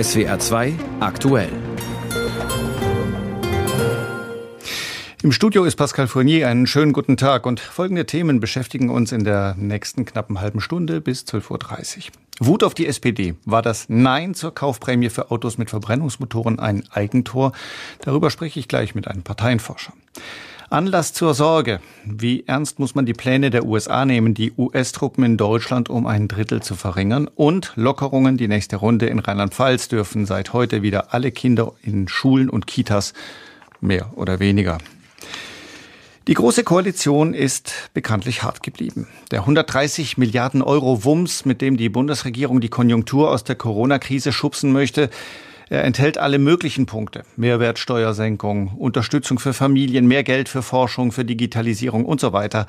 SWR 2 aktuell. Im Studio ist Pascal Fournier. Einen schönen guten Tag und folgende Themen beschäftigen uns in der nächsten knappen halben Stunde bis 12.30 Uhr. Wut auf die SPD. War das Nein zur Kaufprämie für Autos mit Verbrennungsmotoren ein Eigentor? Darüber spreche ich gleich mit einem Parteienforscher. Anlass zur Sorge. Wie ernst muss man die Pläne der USA nehmen, die US-Truppen in Deutschland um ein Drittel zu verringern? Und Lockerungen, die nächste Runde in Rheinland-Pfalz dürfen seit heute wieder alle Kinder in Schulen und Kitas mehr oder weniger. Die Große Koalition ist bekanntlich hart geblieben. Der 130 Milliarden Euro Wumms, mit dem die Bundesregierung die Konjunktur aus der Corona-Krise schubsen möchte, er enthält alle möglichen Punkte. Mehrwertsteuersenkung, Unterstützung für Familien, mehr Geld für Forschung, für Digitalisierung und so weiter.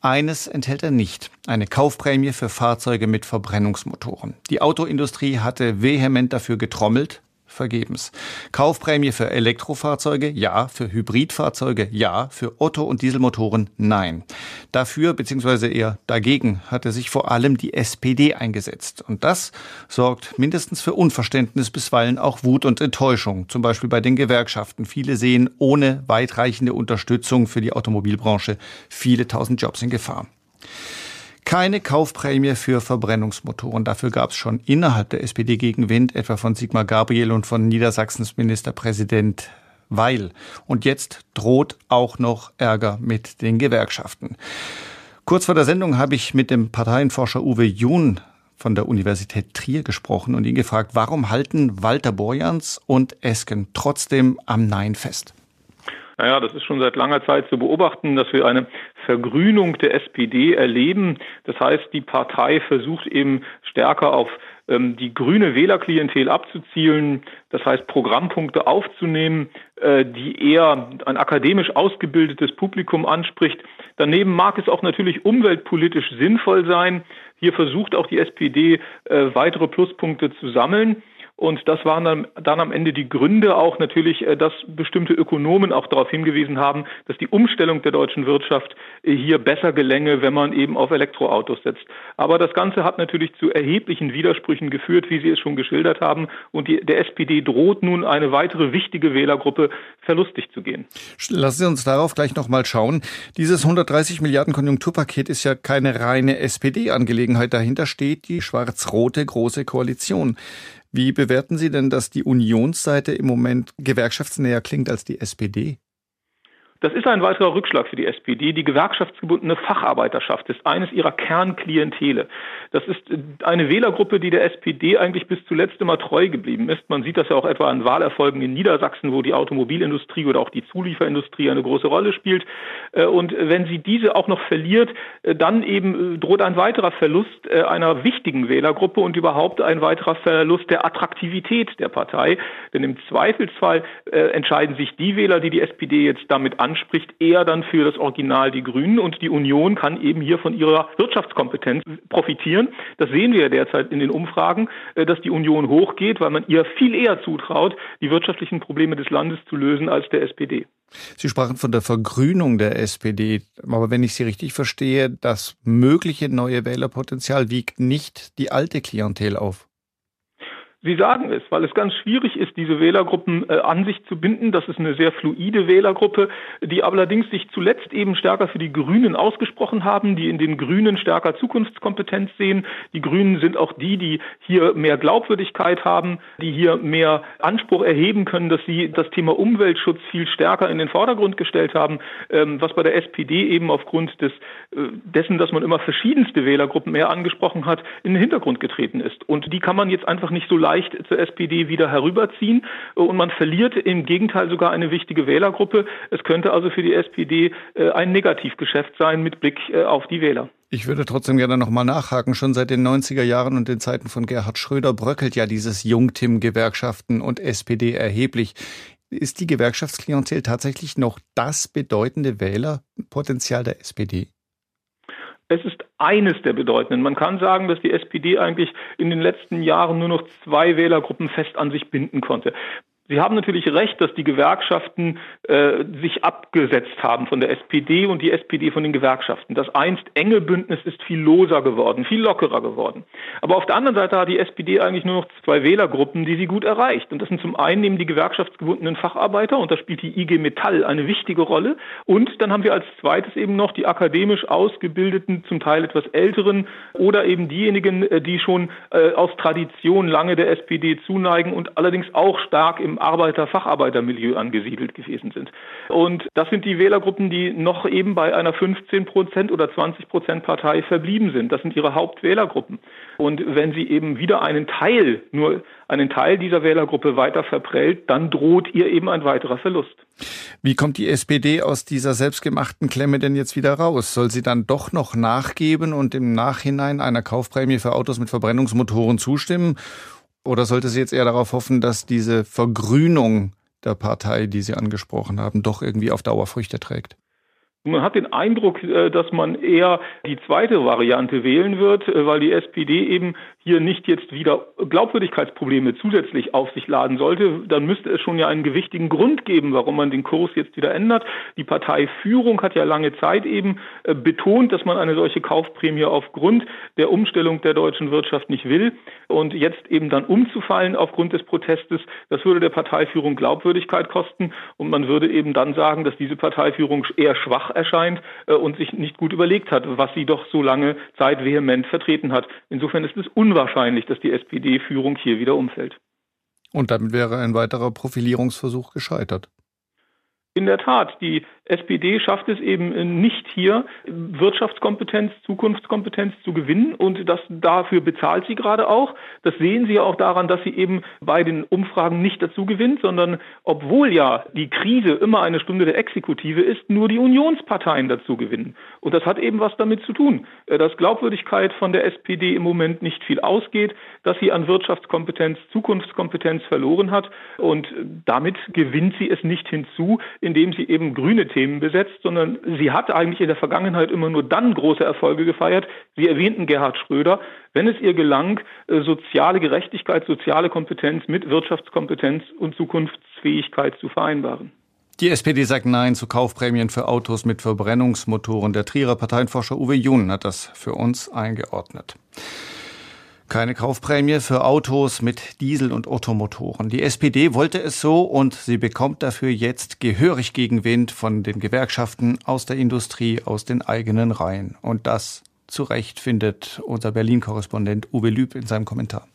Eines enthält er nicht. Eine Kaufprämie für Fahrzeuge mit Verbrennungsmotoren. Die Autoindustrie hatte vehement dafür getrommelt, vergebens. Kaufprämie für Elektrofahrzeuge, ja. Für Hybridfahrzeuge, ja. Für Otto- und Dieselmotoren, nein. Dafür bzw. eher dagegen hatte sich vor allem die SPD eingesetzt. Und das sorgt mindestens für Unverständnis, bisweilen auch Wut und Enttäuschung. Zum Beispiel bei den Gewerkschaften. Viele sehen ohne weitreichende Unterstützung für die Automobilbranche viele tausend Jobs in Gefahr. Keine Kaufprämie für Verbrennungsmotoren. Dafür gab es schon innerhalb der SPD Gegenwind, etwa von Sigmar Gabriel und von Niedersachsens Ministerpräsident Weil. Und jetzt droht auch noch Ärger mit den Gewerkschaften. Kurz vor der Sendung habe ich mit dem Parteienforscher Uwe Jun von der Universität Trier gesprochen und ihn gefragt, warum halten Walter Borjans und Esken trotzdem am Nein fest? Naja, das ist schon seit langer Zeit zu beobachten, dass wir eine Vergrünung der SPD erleben. Das heißt, die Partei versucht eben stärker auf ähm, die grüne Wählerklientel abzuzielen, das heißt Programmpunkte aufzunehmen, äh, die eher ein akademisch ausgebildetes Publikum anspricht. Daneben mag es auch natürlich umweltpolitisch sinnvoll sein. Hier versucht auch die SPD äh, weitere Pluspunkte zu sammeln. Und das waren dann, dann am Ende die Gründe auch natürlich, äh, dass bestimmte Ökonomen auch darauf hingewiesen haben, dass die Umstellung der deutschen Wirtschaft äh, hier besser gelänge, wenn man eben auf Elektroautos setzt. Aber das Ganze hat natürlich zu erheblichen Widersprüchen geführt, wie Sie es schon geschildert haben. Und die, der SPD droht nun eine weitere wichtige Wählergruppe verlustig zu gehen. Lassen Sie uns darauf gleich nochmal schauen. Dieses 130 Milliarden Konjunkturpaket ist ja keine reine SPD-Angelegenheit. Dahinter steht die schwarz-rote Große Koalition. Wie bewerten Sie denn, dass die Unionsseite im Moment gewerkschaftsnäher klingt als die SPD? Das ist ein weiterer Rückschlag für die SPD. Die gewerkschaftsgebundene Facharbeiterschaft ist eines ihrer Kernklientele. Das ist eine Wählergruppe, die der SPD eigentlich bis zuletzt immer treu geblieben ist. Man sieht das ja auch etwa an Wahlerfolgen in Niedersachsen, wo die Automobilindustrie oder auch die Zulieferindustrie eine große Rolle spielt. Äh, und wenn sie diese auch noch verliert, äh, dann eben äh, droht ein weiterer Verlust einer wichtigen Wählergruppe und überhaupt ein weiterer Verlust der Attraktivität der Partei. Denn im Zweifelsfall entscheiden sich die Wähler, die die SPD jetzt damit anspricht, eher dann für das Original die Grünen und die Union kann eben hier von ihrer Wirtschaftskompetenz profitieren. Das sehen wir derzeit in den Umfragen, äh, dass die Union hochgeht, weil man ihr viel eher zutraut, die wirtschaftlichen Probleme des Landes zu lösen als der SPD. Sie sprachen von der Vergrünung der SPD. Aber wenn ich Sie richtig verstehe, das mögliche neue Wählerpotenzial wiegt nicht die alte Klientel auf. Sie sagen es, weil es ganz schwierig ist, diese Wählergruppen äh, an sich zu binden. Das ist eine sehr fluide Wählergruppe, die allerdings sich zuletzt eben stärker für die Grünen ausgesprochen haben, die in den Grünen stärker Zukunftskompetenz sehen. Die Grünen sind auch die, die hier mehr Glaubwürdigkeit haben, die hier mehr Anspruch erheben können, dass sie das Thema Umweltschutz viel stärker in den Vordergrund gestellt haben, ähm, was bei der SPD eben aufgrund des, äh, dessen, dass man immer verschiedenste Wählergruppen mehr angesprochen hat, in den Hintergrund getreten ist. Und die kann man jetzt einfach nicht so leicht zur SPD wieder herüberziehen und man verliert im Gegenteil sogar eine wichtige Wählergruppe. Es könnte also für die SPD äh, ein Negativgeschäft sein mit Blick äh, auf die Wähler. Ich würde trotzdem gerne nochmal nachhaken. Schon seit den 90er Jahren und den Zeiten von Gerhard Schröder bröckelt ja dieses Jungtim-Gewerkschaften und SPD erheblich. Ist die Gewerkschaftsklientel tatsächlich noch das bedeutende Wählerpotenzial der SPD? Es ist eines der bedeutenden. Man kann sagen, dass die SPD eigentlich in den letzten Jahren nur noch zwei Wählergruppen fest an sich binden konnte. Sie haben natürlich recht, dass die Gewerkschaften äh, sich abgesetzt haben von der SPD und die SPD von den Gewerkschaften. Das einst enge Bündnis ist viel loser geworden, viel lockerer geworden. Aber auf der anderen Seite hat die SPD eigentlich nur noch zwei Wählergruppen, die sie gut erreicht. Und das sind zum einen eben die gewerkschaftsgebundenen Facharbeiter und da spielt die IG Metall eine wichtige Rolle. Und dann haben wir als zweites eben noch die akademisch ausgebildeten, zum Teil etwas älteren oder eben diejenigen, äh, die schon äh, aus Tradition lange der SPD zuneigen und allerdings auch stark im Arbeiter-Facharbeitermilieu angesiedelt gewesen sind. Und das sind die Wählergruppen, die noch eben bei einer 15 Prozent oder 20 Prozent Partei verblieben sind. Das sind ihre Hauptwählergruppen. Und wenn sie eben wieder einen Teil, nur einen Teil dieser Wählergruppe weiter verprellt, dann droht ihr eben ein weiterer Verlust. Wie kommt die SPD aus dieser selbstgemachten Klemme denn jetzt wieder raus? Soll sie dann doch noch nachgeben und im Nachhinein einer Kaufprämie für Autos mit Verbrennungsmotoren zustimmen? Oder sollte sie jetzt eher darauf hoffen, dass diese Vergrünung der Partei, die Sie angesprochen haben, doch irgendwie auf Dauer Früchte trägt? Man hat den Eindruck, äh, dass man eher die zweite Variante wählen wird, äh, weil die SPD eben hier nicht jetzt wieder Glaubwürdigkeitsprobleme zusätzlich auf sich laden sollte. Dann müsste es schon ja einen gewichtigen Grund geben, warum man den Kurs jetzt wieder ändert. Die Parteiführung hat ja lange Zeit eben äh, betont, dass man eine solche Kaufprämie aufgrund der Umstellung der deutschen Wirtschaft nicht will. Und jetzt eben dann umzufallen aufgrund des Protestes, das würde der Parteiführung Glaubwürdigkeit kosten. Und man würde eben dann sagen, dass diese Parteiführung eher schwach erscheint äh, und sich nicht gut überlegt hat, was sie doch so lange Zeit vehement vertreten hat. Insofern ist es unwahrscheinlich, dass die SPD-Führung hier wieder umfällt. Und damit wäre ein weiterer Profilierungsversuch gescheitert. In der Tat, die SPD schafft es eben nicht hier, Wirtschaftskompetenz, Zukunftskompetenz zu gewinnen und das dafür bezahlt sie gerade auch. Das sehen Sie ja auch daran, dass sie eben bei den Umfragen nicht dazu gewinnt, sondern obwohl ja die Krise immer eine Stunde der Exekutive ist, nur die Unionsparteien dazu gewinnen. Und das hat eben was damit zu tun, dass Glaubwürdigkeit von der SPD im Moment nicht viel ausgeht, dass sie an Wirtschaftskompetenz, Zukunftskompetenz verloren hat und damit gewinnt sie es nicht hinzu, indem sie eben grüne Themen besetzt, sondern sie hat eigentlich in der Vergangenheit immer nur dann große Erfolge gefeiert. Sie erwähnten Gerhard Schröder, wenn es ihr gelang, äh, soziale Gerechtigkeit, soziale Kompetenz mit Wirtschaftskompetenz und Zukunftsfähigkeit zu vereinbaren. Die SPD sagt Nein zu Kaufprämien für Autos mit Verbrennungsmotoren. Der Trierer Parteienforscher Uwe Jun hat das für uns eingeordnet. Keine Kaufprämie für Autos mit Diesel- und Ottomotoren. Die SPD wollte es so und sie bekommt dafür jetzt gehörig Gegenwind von den Gewerkschaften, aus der Industrie, aus den eigenen Reihen. Und das zu Recht findet unser Berlin-Korrespondent Uwe Lüb in seinem Kommentar.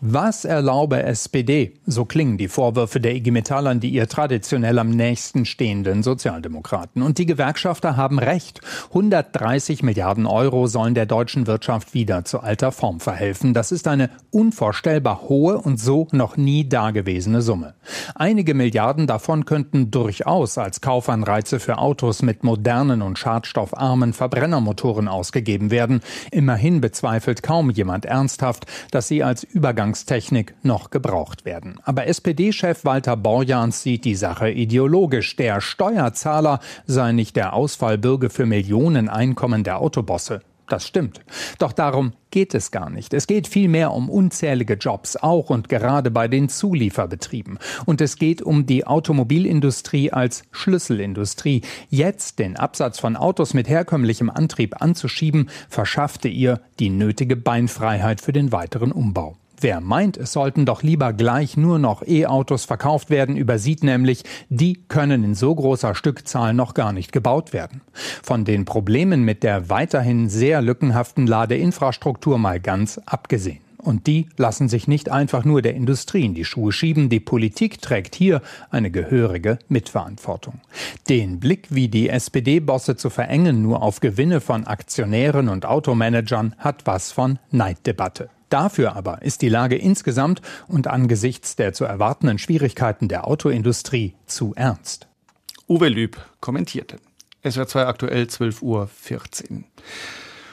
Was erlaube SPD? So klingen die Vorwürfe der IG Metall an die ihr traditionell am nächsten stehenden Sozialdemokraten. Und die Gewerkschafter haben recht. 130 Milliarden Euro sollen der deutschen Wirtschaft wieder zu alter Form verhelfen. Das ist eine unvorstellbar hohe und so noch nie dagewesene Summe. Einige Milliarden davon könnten durchaus als Kaufanreize für Autos mit modernen und schadstoffarmen Verbrennermotoren ausgegeben werden. Immerhin bezweifelt kaum jemand ernsthaft, dass sie als Übergang Übergangstechnik noch gebraucht werden. Aber SPD-Chef Walter Borjans sieht die Sache ideologisch. Der Steuerzahler sei nicht der Ausfallbürger für Millionen Einkommen der Autobosse. Das stimmt. Doch darum geht es gar nicht. Es geht vielmehr um unzählige Jobs, auch und gerade bei den Zulieferbetrieben. Und es geht um die Automobilindustrie als Schlüsselindustrie. Jetzt den Absatz von Autos mit herkömmlichem Antrieb anzuschieben, verschaffte ihr die nötige Beinfreiheit für den weiteren Umbau. Wer meint, es sollten doch lieber gleich nur noch E-Autos verkauft werden, übersieht nämlich, die können in so großer Stückzahl noch gar nicht gebaut werden. Von den Problemen mit der weiterhin sehr lückenhaften Ladeinfrastruktur mal ganz abgesehen. Und die lassen sich nicht einfach nur der Industrie in die Schuhe schieben. Die Politik trägt hier eine gehörige Mitverantwortung. Den Blick, wie die SPD-Bosse zu verengen, nur auf Gewinne von Aktionären und Automanagern, hat was von Neiddebatte. Dafür aber ist die Lage insgesamt und angesichts der zu erwartenden Schwierigkeiten der Autoindustrie zu ernst. Uwe Lüb kommentierte. Es wird 2 aktuell 12.14 Uhr.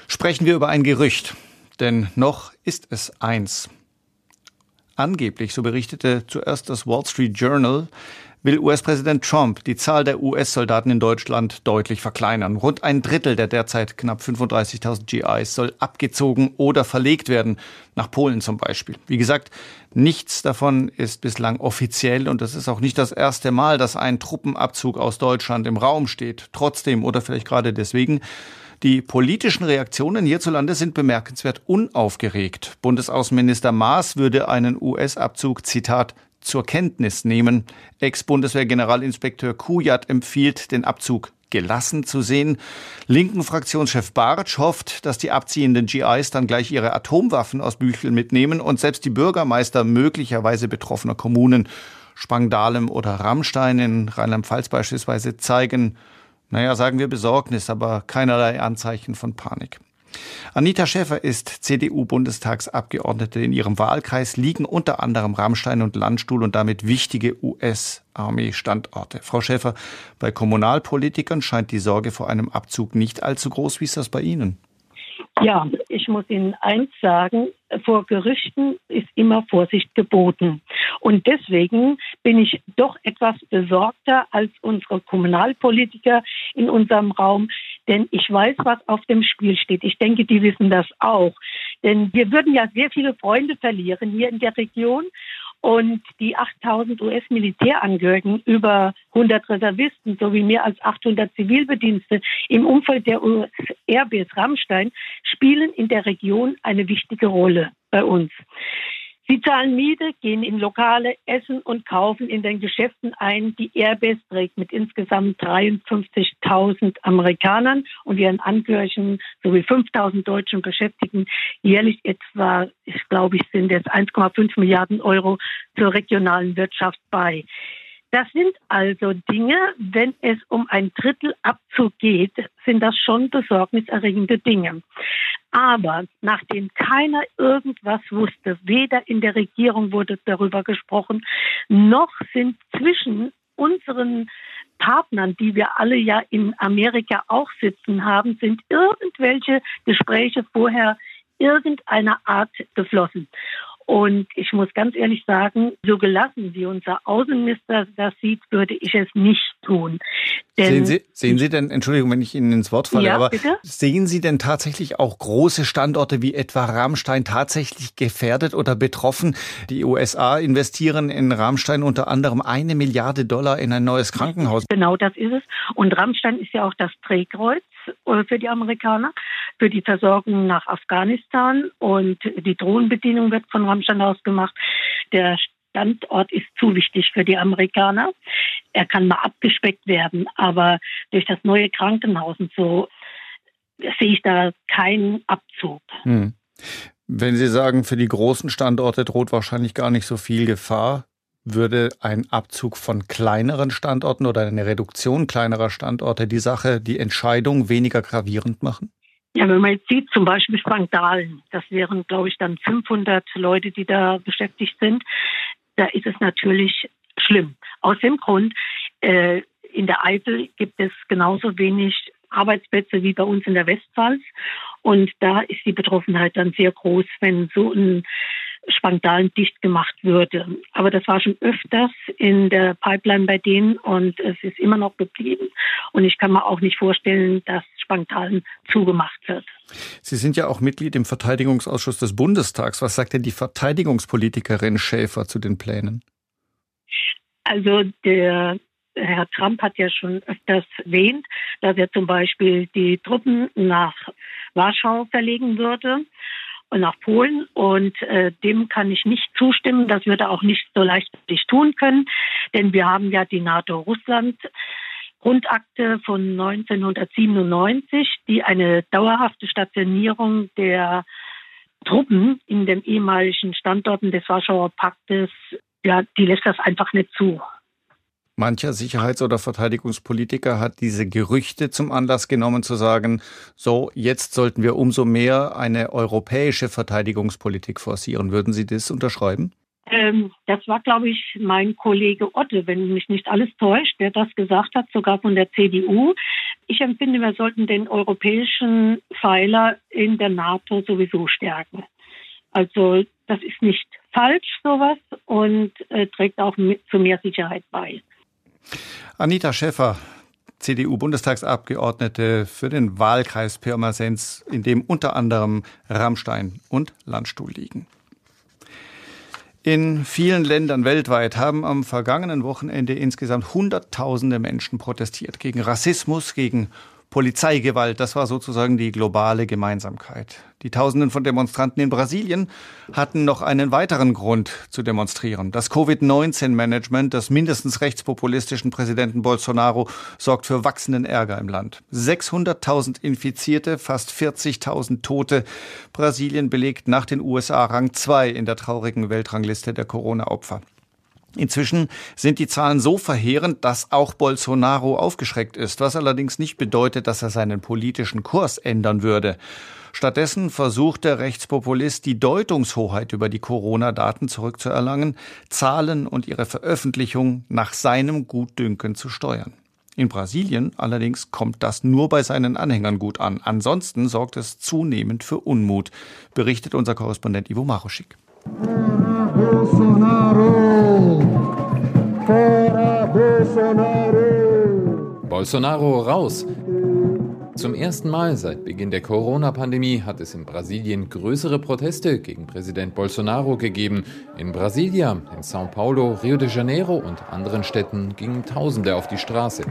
Sprechen wir über ein Gerücht, denn noch ist es eins. Angeblich, so berichtete zuerst das Wall Street Journal, will US-Präsident Trump die Zahl der US-Soldaten in Deutschland deutlich verkleinern. Rund ein Drittel der derzeit knapp 35.000 GIs soll abgezogen oder verlegt werden, nach Polen zum Beispiel. Wie gesagt, nichts davon ist bislang offiziell und es ist auch nicht das erste Mal, dass ein Truppenabzug aus Deutschland im Raum steht. Trotzdem oder vielleicht gerade deswegen die politischen Reaktionen hierzulande sind bemerkenswert unaufgeregt. Bundesaußenminister Maas würde einen US-Abzug, Zitat, zur Kenntnis nehmen. Ex-Bundeswehr-Generalinspekteur Kujat empfiehlt, den Abzug gelassen zu sehen. Linken Fraktionschef Bartsch hofft, dass die abziehenden GIs dann gleich ihre Atomwaffen aus Büchel mitnehmen und selbst die Bürgermeister möglicherweise betroffener Kommunen, Spangdalem oder Rammstein in Rheinland-Pfalz beispielsweise, zeigen, naja, sagen wir Besorgnis, aber keinerlei Anzeichen von Panik. Anita Schäfer ist CDU-Bundestagsabgeordnete. In ihrem Wahlkreis liegen unter anderem Rammstein und Landstuhl und damit wichtige US-Armee-Standorte. Frau Schäfer, bei Kommunalpolitikern scheint die Sorge vor einem Abzug nicht allzu groß. Wie ist das bei Ihnen? Ja, ich muss Ihnen eins sagen, vor Gerüchten ist immer Vorsicht geboten. Und deswegen bin ich doch etwas besorgter als unsere Kommunalpolitiker in unserem Raum, denn ich weiß, was auf dem Spiel steht. Ich denke, die wissen das auch. Denn wir würden ja sehr viele Freunde verlieren hier in der Region. Und die 8000 US-Militärangehörigen, über 100 Reservisten sowie mehr als 800 Zivilbedienste im Umfeld der US-Airbase Rammstein spielen in der Region eine wichtige Rolle bei uns. Sie zahlen Miete, gehen in Lokale, essen und kaufen in den Geschäften ein. Die Airbase trägt mit insgesamt 53.000 Amerikanern und ihren Angehörigen sowie 5.000 deutschen Beschäftigten jährlich etwa, ich glaube, ich sind jetzt 1,5 Milliarden Euro zur regionalen Wirtschaft bei. Das sind also Dinge, wenn es um ein Drittel Abzug geht, sind das schon besorgniserregende Dinge. Aber nachdem keiner irgendwas wusste, weder in der Regierung wurde darüber gesprochen, noch sind zwischen unseren Partnern, die wir alle ja in Amerika auch sitzen haben, sind irgendwelche Gespräche vorher irgendeiner Art geflossen. Und ich muss ganz ehrlich sagen, so gelassen wie unser Außenminister das sieht, würde ich es nicht tun. Denn sehen, Sie, sehen Sie denn, Entschuldigung, wenn ich Ihnen ins Wort falle, ja, aber bitte? sehen Sie denn tatsächlich auch große Standorte wie etwa Rammstein tatsächlich gefährdet oder betroffen? Die USA investieren in Rammstein unter anderem eine Milliarde Dollar in ein neues Krankenhaus. Genau das ist es. Und Rammstein ist ja auch das Drehkreuz äh, für die Amerikaner, für die Versorgung nach Afghanistan und die Drohnenbedienung wird von Rammstein aus gemacht. Der Standort ist zu wichtig für die Amerikaner. Er kann mal abgespeckt werden, aber durch das neue Krankenhaus und so sehe ich da keinen Abzug. Hm. Wenn Sie sagen, für die großen Standorte droht wahrscheinlich gar nicht so viel Gefahr, würde ein Abzug von kleineren Standorten oder eine Reduktion kleinerer Standorte die Sache, die Entscheidung weniger gravierend machen? Ja, wenn man jetzt sieht, zum Beispiel Spangdalen, das wären, glaube ich, dann 500 Leute, die da beschäftigt sind, da ist es natürlich schlimm. Aus dem Grund, äh, in der Eifel gibt es genauso wenig Arbeitsplätze wie bei uns in der Westpfalz. Und da ist die Betroffenheit dann sehr groß, wenn so ein Spangdalen dicht gemacht würde. Aber das war schon öfters in der Pipeline bei denen und es ist immer noch geblieben. Und ich kann mir auch nicht vorstellen, dass Spangdalen zugemacht wird. Sie sind ja auch Mitglied im Verteidigungsausschuss des Bundestags. Was sagt denn die Verteidigungspolitikerin Schäfer zu den Plänen? Also der Herr Trump hat ja schon öfters erwähnt, dass er zum Beispiel die Truppen nach Warschau verlegen würde und nach Polen. Und äh, dem kann ich nicht zustimmen. Das würde er auch nicht so leichtfertig tun können, denn wir haben ja die NATO-Russland. Grundakte von 1997, die eine dauerhafte Stationierung der Truppen in den ehemaligen Standorten des Warschauer Paktes, ja, die lässt das einfach nicht zu. Mancher Sicherheits- oder Verteidigungspolitiker hat diese Gerüchte zum Anlass genommen zu sagen, so, jetzt sollten wir umso mehr eine europäische Verteidigungspolitik forcieren. Würden Sie das unterschreiben? Ähm, das war, glaube ich, mein Kollege Otte, wenn mich nicht alles täuscht, der das gesagt hat, sogar von der CDU. Ich empfinde, wir sollten den europäischen Pfeiler in der NATO sowieso stärken. Also das ist nicht falsch, sowas, und äh, trägt auch mit, zu mehr Sicherheit bei. Anita Schäffer, CDU-Bundestagsabgeordnete für den Wahlkreis Pirmasens, in dem unter anderem Rammstein und Landstuhl liegen. In vielen Ländern weltweit haben am vergangenen Wochenende insgesamt Hunderttausende Menschen protestiert gegen Rassismus, gegen Polizeigewalt, das war sozusagen die globale Gemeinsamkeit. Die Tausenden von Demonstranten in Brasilien hatten noch einen weiteren Grund zu demonstrieren. Das Covid-19-Management des mindestens rechtspopulistischen Präsidenten Bolsonaro sorgt für wachsenden Ärger im Land. 600.000 Infizierte, fast 40.000 Tote. Brasilien belegt nach den USA Rang 2 in der traurigen Weltrangliste der Corona-Opfer. Inzwischen sind die Zahlen so verheerend, dass auch Bolsonaro aufgeschreckt ist, was allerdings nicht bedeutet, dass er seinen politischen Kurs ändern würde. Stattdessen versucht der Rechtspopulist, die Deutungshoheit über die Corona-Daten zurückzuerlangen, Zahlen und ihre Veröffentlichung nach seinem Gutdünken zu steuern. In Brasilien allerdings kommt das nur bei seinen Anhängern gut an. Ansonsten sorgt es zunehmend für Unmut, berichtet unser Korrespondent Ivo Maruschik. Bolsonaro! Fora Bolsonaro! Bolsonaro raus! Zum ersten Mal seit Beginn der Corona-Pandemie hat es in Brasilien größere Proteste gegen Präsident Bolsonaro gegeben. In Brasilia, in São Paulo, Rio de Janeiro und anderen Städten gingen Tausende auf die Straße.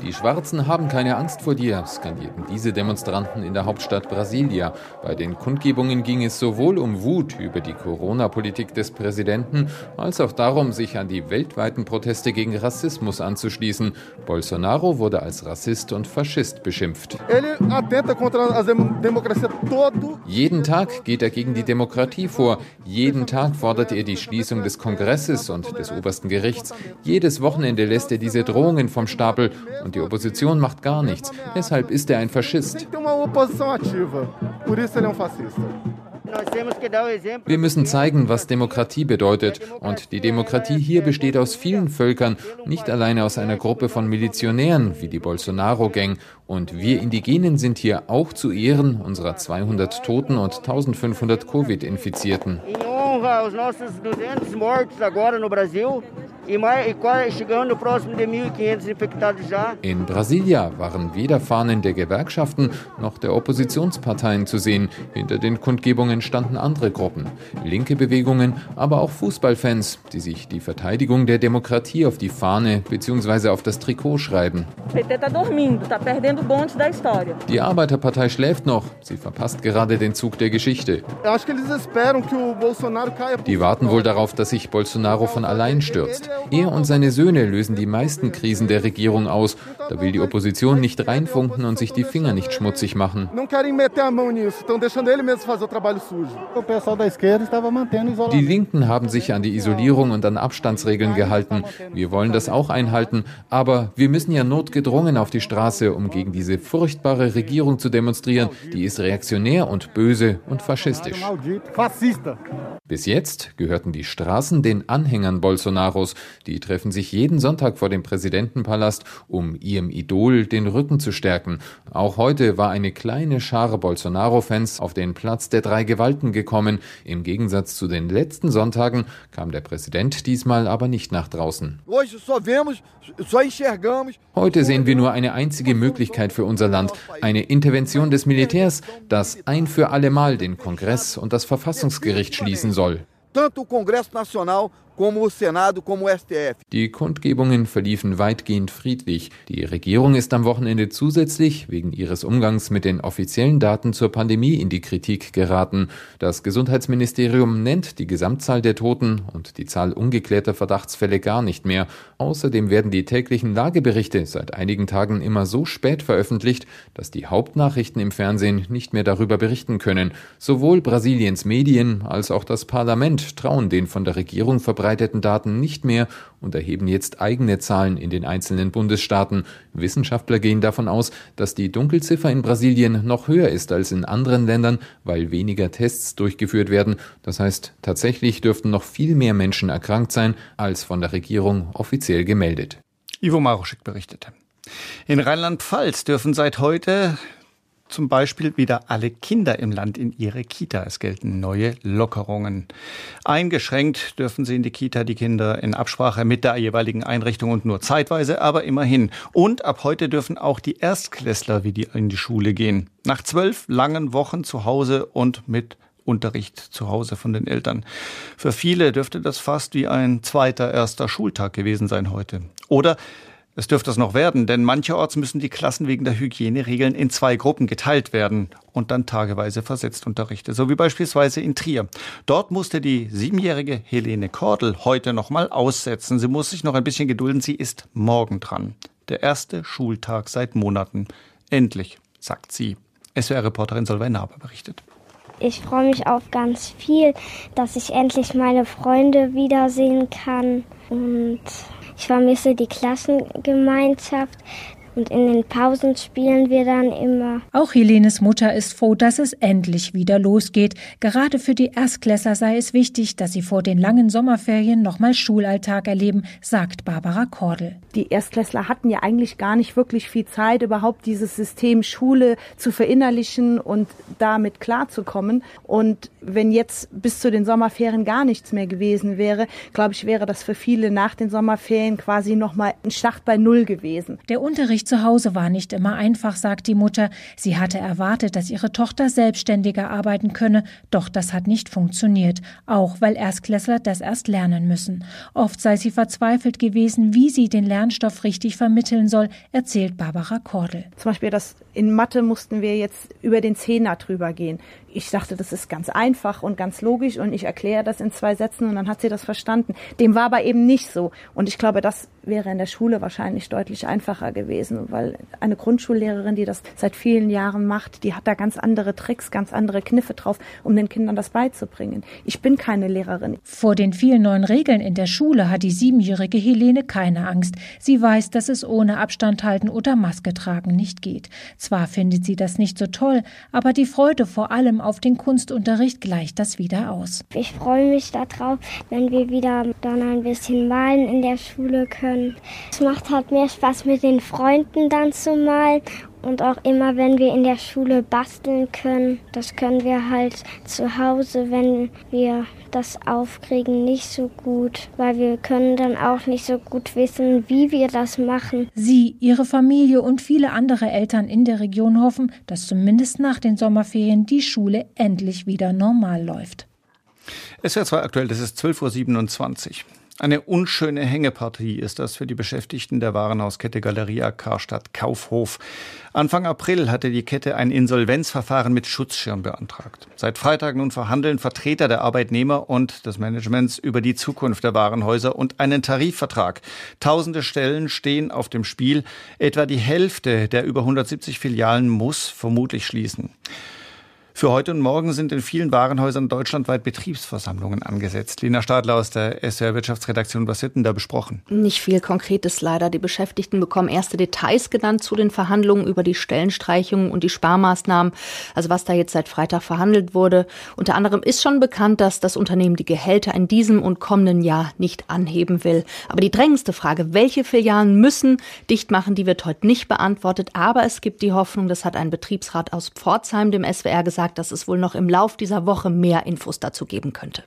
Die Schwarzen haben keine Angst vor dir, skandierten diese Demonstranten in der Hauptstadt Brasilia. Bei den Kundgebungen ging es sowohl um Wut über die Corona-Politik des Präsidenten, als auch darum, sich an die weltweiten Proteste gegen Rassismus anzuschließen. Bolsonaro wurde als Rassist und Faschist beschimpft. Jeden Tag geht er gegen die Demokratie vor. Jeden Tag fordert er die Schließung des Kongresses und des obersten Gerichts. Jedes Wochenende lässt er diese Drohungen vom Stapel und die Opposition macht gar nichts. Deshalb ist er ein Faschist. Wir müssen zeigen, was Demokratie bedeutet. Und die Demokratie hier besteht aus vielen Völkern, nicht alleine aus einer Gruppe von Milizionären wie die Bolsonaro-Gang. Und wir Indigenen sind hier auch zu Ehren unserer 200 Toten und 1500 Covid-Infizierten. Aos nossos 200 mortos agora no Brasil e, chegando próximo de 1.500 infectados já. In Brasilia waren weder Fahnen der Gewerkschaften noch der Oppositionsparteien zu sehen. Hinter den Kundgebungen standen andere Gruppen, linke Bewegungen, aber auch Fußballfans, die sich die Verteidigung der Demokratie auf die Fahne bzw. auf das Trikot schreiben. Die Arbeiterpartei schläft noch. Sie verpasst gerade den Zug der Geschichte. Die warten wohl darauf, dass sich Bolsonaro von allein stürzt. Er und seine Söhne lösen die meisten Krisen der Regierung aus. Da will die Opposition nicht reinfunken und sich die Finger nicht schmutzig machen. Die Linken haben sich an die Isolierung und an Abstandsregeln gehalten. Wir wollen das auch einhalten. Aber wir müssen ja notgedrungen auf die Straße, um gegen diese furchtbare Regierung zu demonstrieren. Die ist reaktionär und böse und faschistisch. Bis jetzt gehörten die Straßen den Anhängern Bolsonaros. Die treffen sich jeden Sonntag vor dem Präsidentenpalast, um ihrem Idol den Rücken zu stärken. Auch heute war eine kleine Schare Bolsonaro-Fans auf den Platz der drei Gewalten gekommen. Im Gegensatz zu den letzten Sonntagen kam der Präsident diesmal aber nicht nach draußen. Heute sehen wir nur eine einzige Möglichkeit für unser Land, eine Intervention des Militärs, das ein für allemal den Kongress und das Verfassungsgericht schließen soll soll. Tanto o Congresso Nacional Die Kundgebungen verliefen weitgehend friedlich. Die Regierung ist am Wochenende zusätzlich wegen ihres Umgangs mit den offiziellen Daten zur Pandemie in die Kritik geraten. Das Gesundheitsministerium nennt die Gesamtzahl der Toten und die Zahl ungeklärter Verdachtsfälle gar nicht mehr. Außerdem werden die täglichen Lageberichte seit einigen Tagen immer so spät veröffentlicht, dass die Hauptnachrichten im Fernsehen nicht mehr darüber berichten können. Sowohl Brasiliens Medien als auch das Parlament trauen den von der Regierung verbreiteten verbreiteten Daten nicht mehr und erheben jetzt eigene Zahlen in den einzelnen Bundesstaaten. Wissenschaftler gehen davon aus, dass die Dunkelziffer in Brasilien noch höher ist als in anderen Ländern, weil weniger Tests durchgeführt werden. Das heißt, tatsächlich dürften noch viel mehr Menschen erkrankt sein, als von der Regierung offiziell gemeldet. Ivo Maruschik berichtete. In Rheinland-Pfalz dürfen seit heute zum Beispiel wieder alle Kinder im Land in ihre Kita. Es gelten neue Lockerungen. Eingeschränkt dürfen sie in die Kita die Kinder in Absprache mit der jeweiligen Einrichtung und nur zeitweise, aber immerhin. Und ab heute dürfen auch die Erstklässler wieder in die Schule gehen. Nach zwölf langen Wochen zu Hause und mit Unterricht zu Hause von den Eltern. Für viele dürfte das fast wie ein zweiter erster Schultag gewesen sein heute. Oder es dürfte es noch werden, denn mancherorts müssen die Klassen wegen der Hygieneregeln in zwei Gruppen geteilt werden und dann tageweise versetzt unterrichtet, so wie beispielsweise in Trier. Dort musste die siebenjährige Helene Kordel heute noch mal aussetzen. Sie muss sich noch ein bisschen gedulden. Sie ist morgen dran. Der erste Schultag seit Monaten. Endlich, sagt sie. SWR-Reporterin Solveig Naber berichtet. Ich freue mich auf ganz viel, dass ich endlich meine Freunde wiedersehen kann und ich vermisse die Klassengemeinschaft. Und in den Pausen spielen wir dann immer. Auch Helenes Mutter ist froh, dass es endlich wieder losgeht. Gerade für die Erstklässler sei es wichtig, dass sie vor den langen Sommerferien nochmal Schulalltag erleben, sagt Barbara Kordel. Die Erstklässler hatten ja eigentlich gar nicht wirklich viel Zeit, überhaupt dieses System Schule zu verinnerlichen und damit klarzukommen. Und wenn jetzt bis zu den Sommerferien gar nichts mehr gewesen wäre, glaube ich, wäre das für viele nach den Sommerferien quasi nochmal ein Start bei Null gewesen. Der Unterricht Unterricht zu Hause war nicht immer einfach, sagt die Mutter. Sie hatte erwartet, dass ihre Tochter selbstständiger arbeiten könne, doch das hat nicht funktioniert, auch weil Erstklässler das erst lernen müssen. Oft sei sie verzweifelt gewesen, wie sie den Lernstoff richtig vermitteln soll, erzählt Barbara Kordel. Zum Beispiel das in Mathe mussten wir jetzt über den Zehner drüber gehen. Ich dachte, das ist ganz einfach und ganz logisch und ich erkläre das in zwei Sätzen und dann hat sie das verstanden. Dem war aber eben nicht so. Und ich glaube, das wäre in der Schule wahrscheinlich deutlich einfacher gewesen, weil eine Grundschullehrerin, die das seit vielen Jahren macht, die hat da ganz andere Tricks, ganz andere Kniffe drauf, um den Kindern das beizubringen. Ich bin keine Lehrerin. Vor den vielen neuen Regeln in der Schule hat die siebenjährige Helene keine Angst. Sie weiß, dass es ohne Abstand halten oder Maske tragen nicht geht. Zwar findet sie das nicht so toll, aber die Freude vor allem auf den Kunstunterricht gleicht das wieder aus. Ich freue mich darauf, wenn wir wieder dann ein bisschen malen in der Schule können. Es macht halt mehr Spaß mit den Freunden dann zu malen und auch immer, wenn wir in der Schule basteln können, das können wir halt zu Hause, wenn wir das aufkriegen, nicht so gut, weil wir können dann auch nicht so gut wissen, wie wir das machen. Sie, ihre Familie und viele andere Eltern in der Region hoffen, dass zumindest nach den Sommerferien die Schule endlich wieder normal läuft. Es wäre zwar aktuell, das ist 12.27 Uhr. Eine unschöne Hängepartie ist das für die Beschäftigten der Warenhauskette Galeria Karstadt Kaufhof. Anfang April hatte die Kette ein Insolvenzverfahren mit Schutzschirm beantragt. Seit Freitag nun verhandeln Vertreter der Arbeitnehmer und des Managements über die Zukunft der Warenhäuser und einen Tarifvertrag. Tausende Stellen stehen auf dem Spiel. Etwa die Hälfte der über 170 Filialen muss vermutlich schließen. Für heute und morgen sind in vielen Warenhäusern deutschlandweit Betriebsversammlungen angesetzt. Lina Stadler aus der SR Wirtschaftsredaktion, was wird denn da besprochen? Nicht viel Konkretes leider. Die Beschäftigten bekommen erste Details genannt zu den Verhandlungen über die Stellenstreichungen und die Sparmaßnahmen, also was da jetzt seit Freitag verhandelt wurde. Unter anderem ist schon bekannt, dass das Unternehmen die Gehälter in diesem und kommenden Jahr nicht anheben will. Aber die drängendste Frage, welche Filialen müssen dicht machen, die wird heute nicht beantwortet. Aber es gibt die Hoffnung, das hat ein Betriebsrat aus Pforzheim dem SWR gesagt, gesagt, dass es wohl noch im Lauf dieser Woche mehr Infos dazu geben könnte.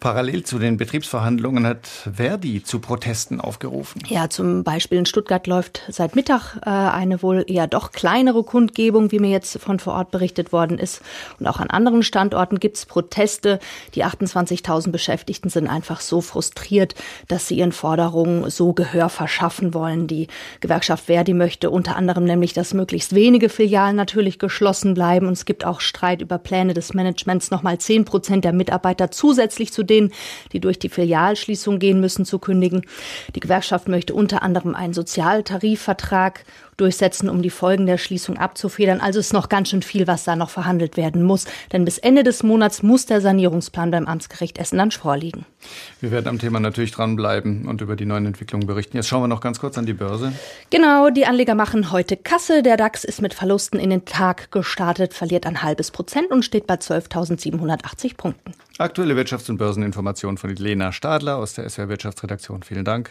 Parallel zu den Betriebsverhandlungen hat Verdi zu Protesten aufgerufen. Ja, zum Beispiel in Stuttgart läuft seit Mittag äh, eine wohl eher doch kleinere Kundgebung, wie mir jetzt von vor Ort berichtet worden ist. Und auch an anderen Standorten gibt es Proteste. Die 28.000 Beschäftigten sind einfach so frustriert, dass sie ihren Forderungen so Gehör verschaffen wollen. Die Gewerkschaft Verdi möchte unter anderem nämlich, dass möglichst wenige Filialen natürlich geschlossen bleiben. Und es gibt auch Streit über Pläne des Managements, nochmal 10 Prozent der Mitarbeiter zusätzlich zusätzlich zu denen, die durch die Filialschließung gehen müssen, zu kündigen. Die Gewerkschaft möchte unter anderem einen Sozialtarifvertrag durchsetzen, um die Folgen der Schließung abzufedern. Also ist noch ganz schön viel, was da noch verhandelt werden muss. Denn bis Ende des Monats muss der Sanierungsplan beim Amtsgericht Essen dann vorliegen. Wir werden am Thema natürlich dranbleiben und über die neuen Entwicklungen berichten. Jetzt schauen wir noch ganz kurz an die Börse. Genau, die Anleger machen heute Kasse. Der DAX ist mit Verlusten in den Tag gestartet, verliert ein halbes Prozent und steht bei 12.780 Punkten. Aktuelle Wirtschafts- und Börseninformationen von Lena Stadler aus der SWR Wirtschaftsredaktion. Vielen Dank.